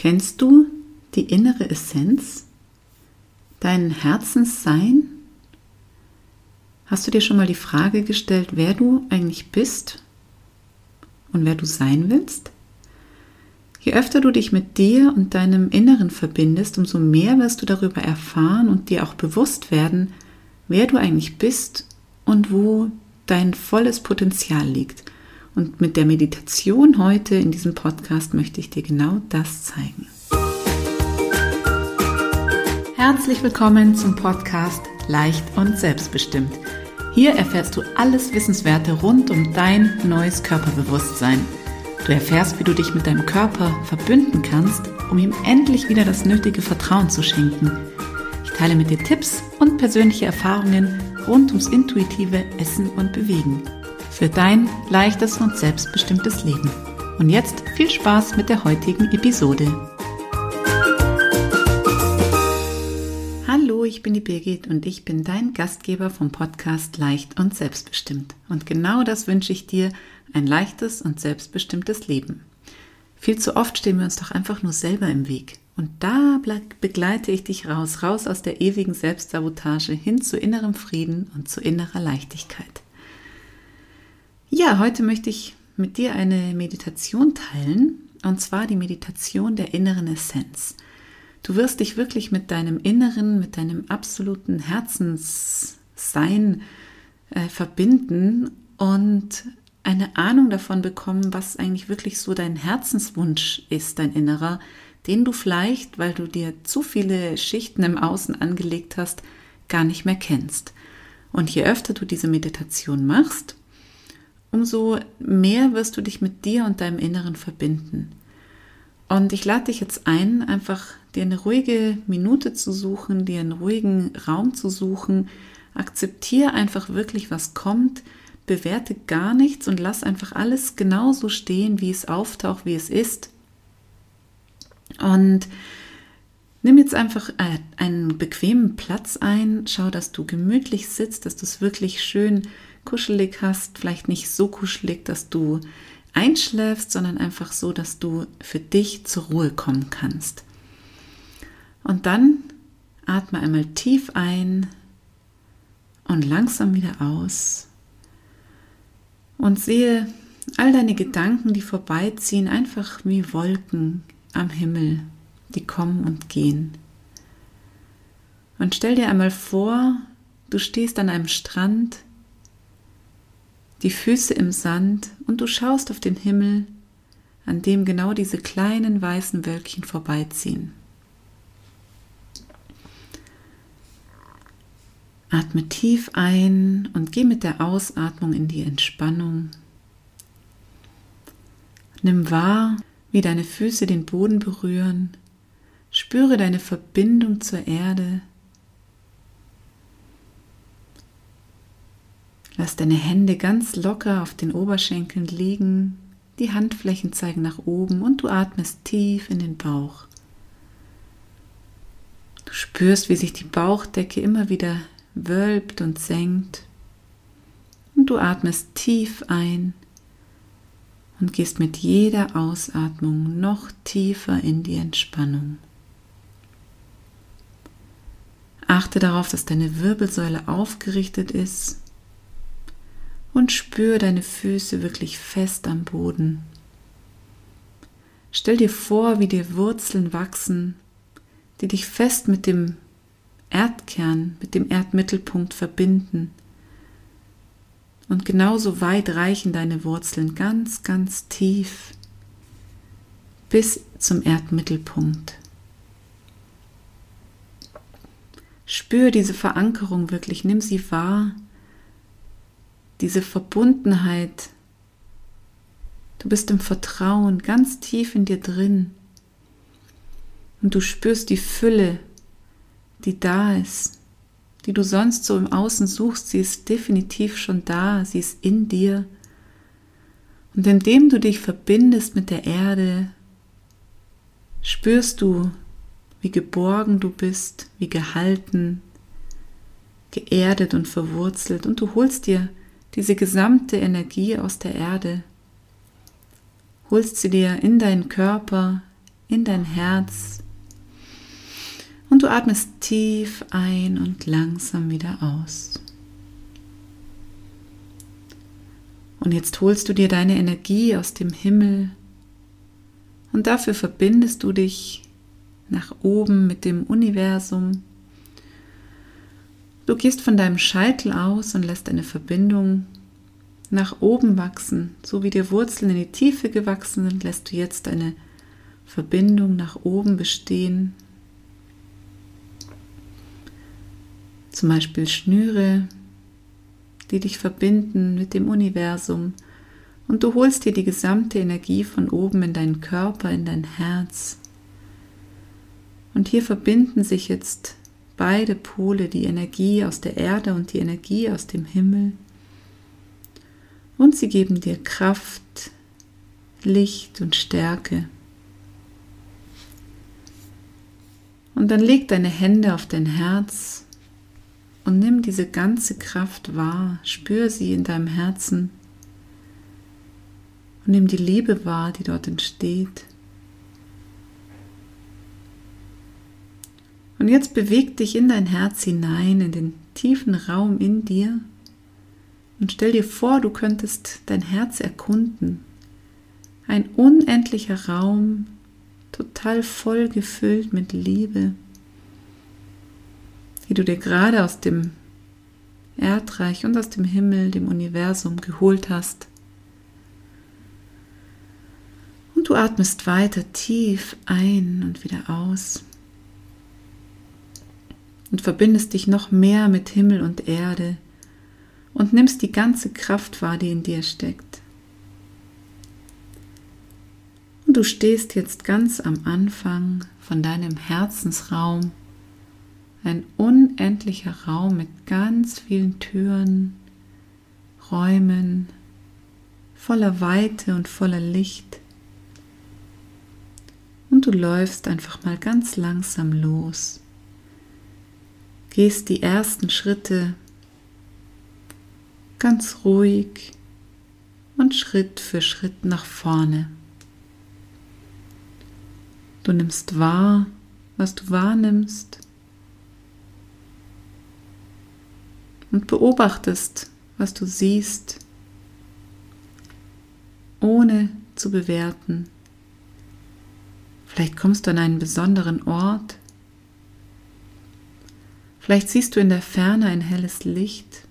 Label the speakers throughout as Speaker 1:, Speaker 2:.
Speaker 1: Kennst du die innere Essenz? Dein Herzenssein? Hast du dir schon mal die Frage gestellt, wer du eigentlich bist und wer du sein willst? Je öfter du dich mit dir und deinem Inneren verbindest, umso mehr wirst du darüber erfahren und dir auch bewusst werden, wer du eigentlich bist und wo dein volles Potenzial liegt. Und mit der Meditation heute in diesem Podcast möchte ich dir genau das zeigen. Herzlich willkommen zum Podcast Leicht und Selbstbestimmt. Hier erfährst du alles Wissenswerte rund um dein neues Körperbewusstsein. Du erfährst, wie du dich mit deinem Körper verbünden kannst, um ihm endlich wieder das nötige Vertrauen zu schenken. Ich teile mit dir Tipps und persönliche Erfahrungen rund ums intuitive Essen und Bewegen für dein leichtes und selbstbestimmtes Leben. Und jetzt viel Spaß mit der heutigen Episode. Hallo, ich bin die Birgit und ich bin dein Gastgeber vom Podcast Leicht und Selbstbestimmt. Und genau das wünsche ich dir, ein leichtes und selbstbestimmtes Leben. Viel zu oft stehen wir uns doch einfach nur selber im Weg. Und da begleite ich dich raus, raus aus der ewigen Selbstsabotage hin zu innerem Frieden und zu innerer Leichtigkeit. Ja, heute möchte ich mit dir eine Meditation teilen, und zwar die Meditation der inneren Essenz. Du wirst dich wirklich mit deinem Inneren, mit deinem absoluten Herzenssein äh, verbinden und eine Ahnung davon bekommen, was eigentlich wirklich so dein Herzenswunsch ist, dein Innerer, den du vielleicht, weil du dir zu viele Schichten im Außen angelegt hast, gar nicht mehr kennst. Und je öfter du diese Meditation machst, umso mehr wirst du dich mit dir und deinem Inneren verbinden. Und ich lade dich jetzt ein, einfach dir eine ruhige Minute zu suchen, dir einen ruhigen Raum zu suchen. Akzeptiere einfach wirklich, was kommt. Bewerte gar nichts und lass einfach alles genauso stehen, wie es auftaucht, wie es ist. Und nimm jetzt einfach äh, einen bequemen Platz ein. Schau, dass du gemütlich sitzt, dass du es wirklich schön kuschelig hast, vielleicht nicht so kuschelig, dass du einschläfst, sondern einfach so, dass du für dich zur Ruhe kommen kannst. Und dann atme einmal tief ein und langsam wieder aus und sehe all deine Gedanken, die vorbeiziehen, einfach wie Wolken am Himmel, die kommen und gehen. Und stell dir einmal vor, du stehst an einem Strand die Füße im Sand und du schaust auf den Himmel, an dem genau diese kleinen weißen Wölkchen vorbeiziehen. Atme tief ein und geh mit der Ausatmung in die Entspannung. Nimm wahr, wie deine Füße den Boden berühren. Spüre deine Verbindung zur Erde Lass deine Hände ganz locker auf den Oberschenkeln liegen, die Handflächen zeigen nach oben und du atmest tief in den Bauch. Du spürst, wie sich die Bauchdecke immer wieder wölbt und senkt. Und du atmest tief ein und gehst mit jeder Ausatmung noch tiefer in die Entspannung. Achte darauf, dass deine Wirbelsäule aufgerichtet ist und spür deine Füße wirklich fest am Boden. Stell dir vor, wie dir Wurzeln wachsen, die dich fest mit dem Erdkern, mit dem Erdmittelpunkt verbinden. Und genauso weit reichen deine Wurzeln ganz, ganz tief bis zum Erdmittelpunkt. Spür diese Verankerung wirklich, nimm sie wahr diese Verbundenheit. Du bist im Vertrauen ganz tief in dir drin. Und du spürst die Fülle, die da ist, die du sonst so im Außen suchst. Sie ist definitiv schon da, sie ist in dir. Und indem du dich verbindest mit der Erde, spürst du, wie geborgen du bist, wie gehalten, geerdet und verwurzelt. Und du holst dir diese gesamte Energie aus der Erde, holst sie dir in deinen Körper, in dein Herz und du atmest tief ein und langsam wieder aus. Und jetzt holst du dir deine Energie aus dem Himmel und dafür verbindest du dich nach oben mit dem Universum. Du gehst von deinem Scheitel aus und lässt eine Verbindung nach oben wachsen. So wie die Wurzeln in die Tiefe gewachsen sind, lässt du jetzt eine Verbindung nach oben bestehen. Zum Beispiel Schnüre, die dich verbinden mit dem Universum. Und du holst dir die gesamte Energie von oben in deinen Körper, in dein Herz. Und hier verbinden sich jetzt beide Pole, die Energie aus der Erde und die Energie aus dem Himmel. Und sie geben dir Kraft, Licht und Stärke. Und dann leg deine Hände auf dein Herz und nimm diese ganze Kraft wahr, spür sie in deinem Herzen und nimm die Liebe wahr, die dort entsteht. Und jetzt beweg dich in dein Herz hinein, in den tiefen Raum in dir und stell dir vor, du könntest dein Herz erkunden. Ein unendlicher Raum, total voll gefüllt mit Liebe, die du dir gerade aus dem Erdreich und aus dem Himmel, dem Universum geholt hast. Und du atmest weiter tief ein und wieder aus und verbindest dich noch mehr mit Himmel und Erde und nimmst die ganze Kraft wahr, die in dir steckt. Und du stehst jetzt ganz am Anfang von deinem Herzensraum, ein unendlicher Raum mit ganz vielen Türen, Räumen, voller Weite und voller Licht. Und du läufst einfach mal ganz langsam los gehst die ersten Schritte ganz ruhig und Schritt für Schritt nach vorne. Du nimmst wahr, was du wahrnimmst und beobachtest, was du siehst, ohne zu bewerten. Vielleicht kommst du an einen besonderen Ort Vielleicht siehst du in der Ferne ein helles Licht,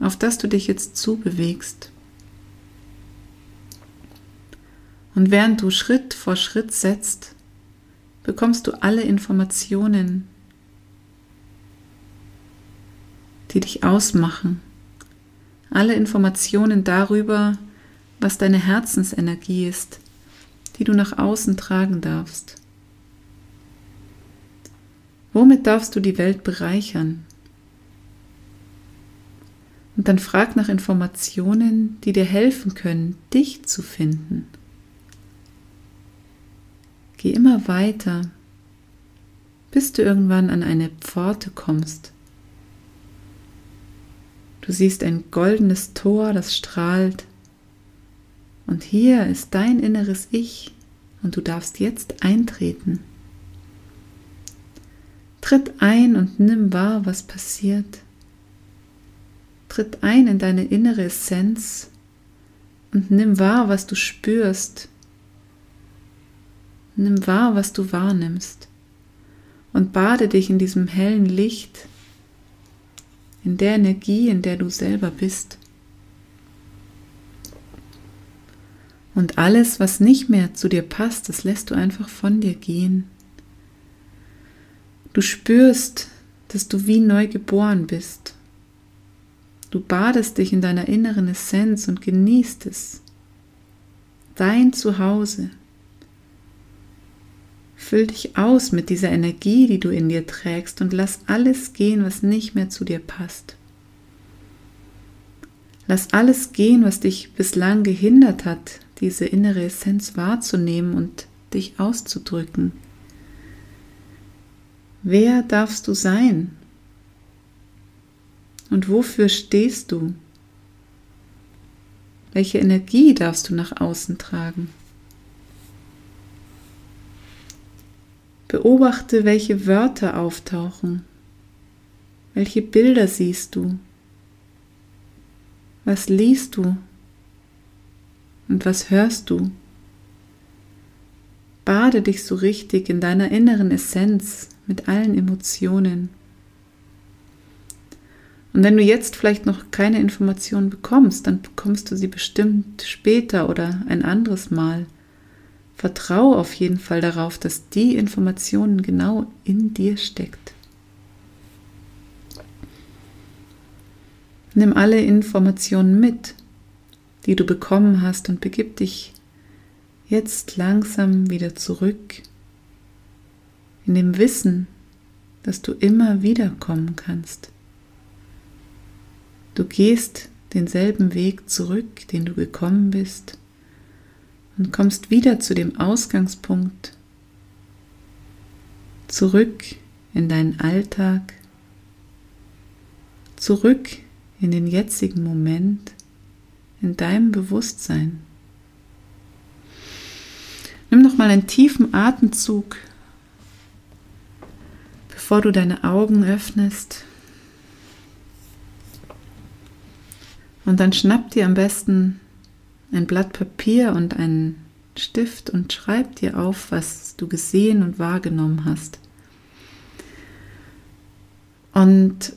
Speaker 1: auf das du dich jetzt zubewegst. Und während du Schritt vor Schritt setzt, bekommst du alle Informationen, die dich ausmachen, alle Informationen darüber, was deine Herzensenergie ist, die du nach außen tragen darfst. Womit darfst du die Welt bereichern? Und dann frag nach Informationen, die dir helfen können, dich zu finden. Geh immer weiter, bis du irgendwann an eine Pforte kommst. Du siehst ein goldenes Tor, das strahlt. Und hier ist dein inneres Ich und du darfst jetzt eintreten. Tritt ein und nimm wahr, was passiert. Tritt ein in deine innere Essenz und nimm wahr, was du spürst. Nimm wahr, was du wahrnimmst und bade dich in diesem hellen Licht, in der Energie, in der du selber bist. Und alles, was nicht mehr zu dir passt, das lässt du einfach von dir gehen. Du spürst, dass du wie neu geboren bist. Du badest dich in deiner inneren Essenz und genießt es. Dein Zuhause. Füll dich aus mit dieser Energie, die du in dir trägst und lass alles gehen, was nicht mehr zu dir passt. Lass alles gehen, was dich bislang gehindert hat, diese innere Essenz wahrzunehmen und dich auszudrücken. Wer darfst du sein? Und wofür stehst du? Welche Energie darfst du nach außen tragen? Beobachte, welche Wörter auftauchen. Welche Bilder siehst du? Was liest du? Und was hörst du? Bade dich so richtig in deiner inneren Essenz mit allen Emotionen. Und wenn du jetzt vielleicht noch keine Informationen bekommst, dann bekommst du sie bestimmt später oder ein anderes Mal. Vertrau auf jeden Fall darauf, dass die Informationen genau in dir steckt. Nimm alle Informationen mit, die du bekommen hast und begib dich jetzt langsam wieder zurück in dem Wissen, dass du immer wiederkommen kannst. Du gehst denselben Weg zurück, den du gekommen bist und kommst wieder zu dem Ausgangspunkt, zurück in deinen Alltag, zurück in den jetzigen Moment, in deinem Bewusstsein. Nimm noch mal einen tiefen Atemzug, bevor du deine Augen öffnest. Und dann schnapp dir am besten ein Blatt Papier und einen Stift und schreib dir auf, was du gesehen und wahrgenommen hast. Und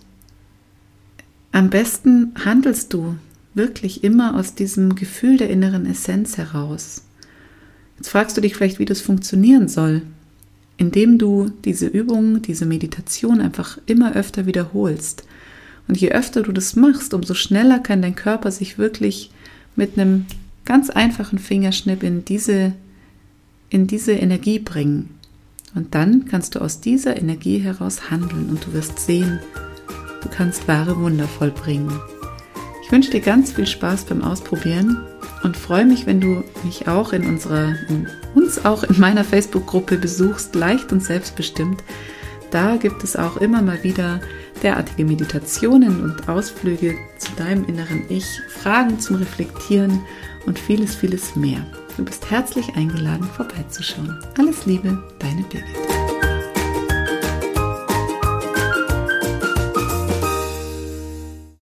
Speaker 1: am besten handelst du wirklich immer aus diesem Gefühl der inneren Essenz heraus. Jetzt fragst du dich vielleicht, wie das funktionieren soll, indem du diese Übung, diese Meditation einfach immer öfter wiederholst. Und je öfter du das machst, umso schneller kann dein Körper sich wirklich mit einem ganz einfachen Fingerschnipp in diese, in diese Energie bringen. Und dann kannst du aus dieser Energie heraus handeln und du wirst sehen, du kannst wahre Wunder vollbringen. Ich wünsche dir ganz viel Spaß beim Ausprobieren und freue mich, wenn du mich auch in unserer, in uns auch in meiner Facebook-Gruppe besuchst, leicht und selbstbestimmt. Da gibt es auch immer mal wieder derartige Meditationen und Ausflüge zu deinem inneren Ich, Fragen zum Reflektieren und vieles, vieles mehr. Du bist herzlich eingeladen, vorbeizuschauen. Alles Liebe, deine Birgit.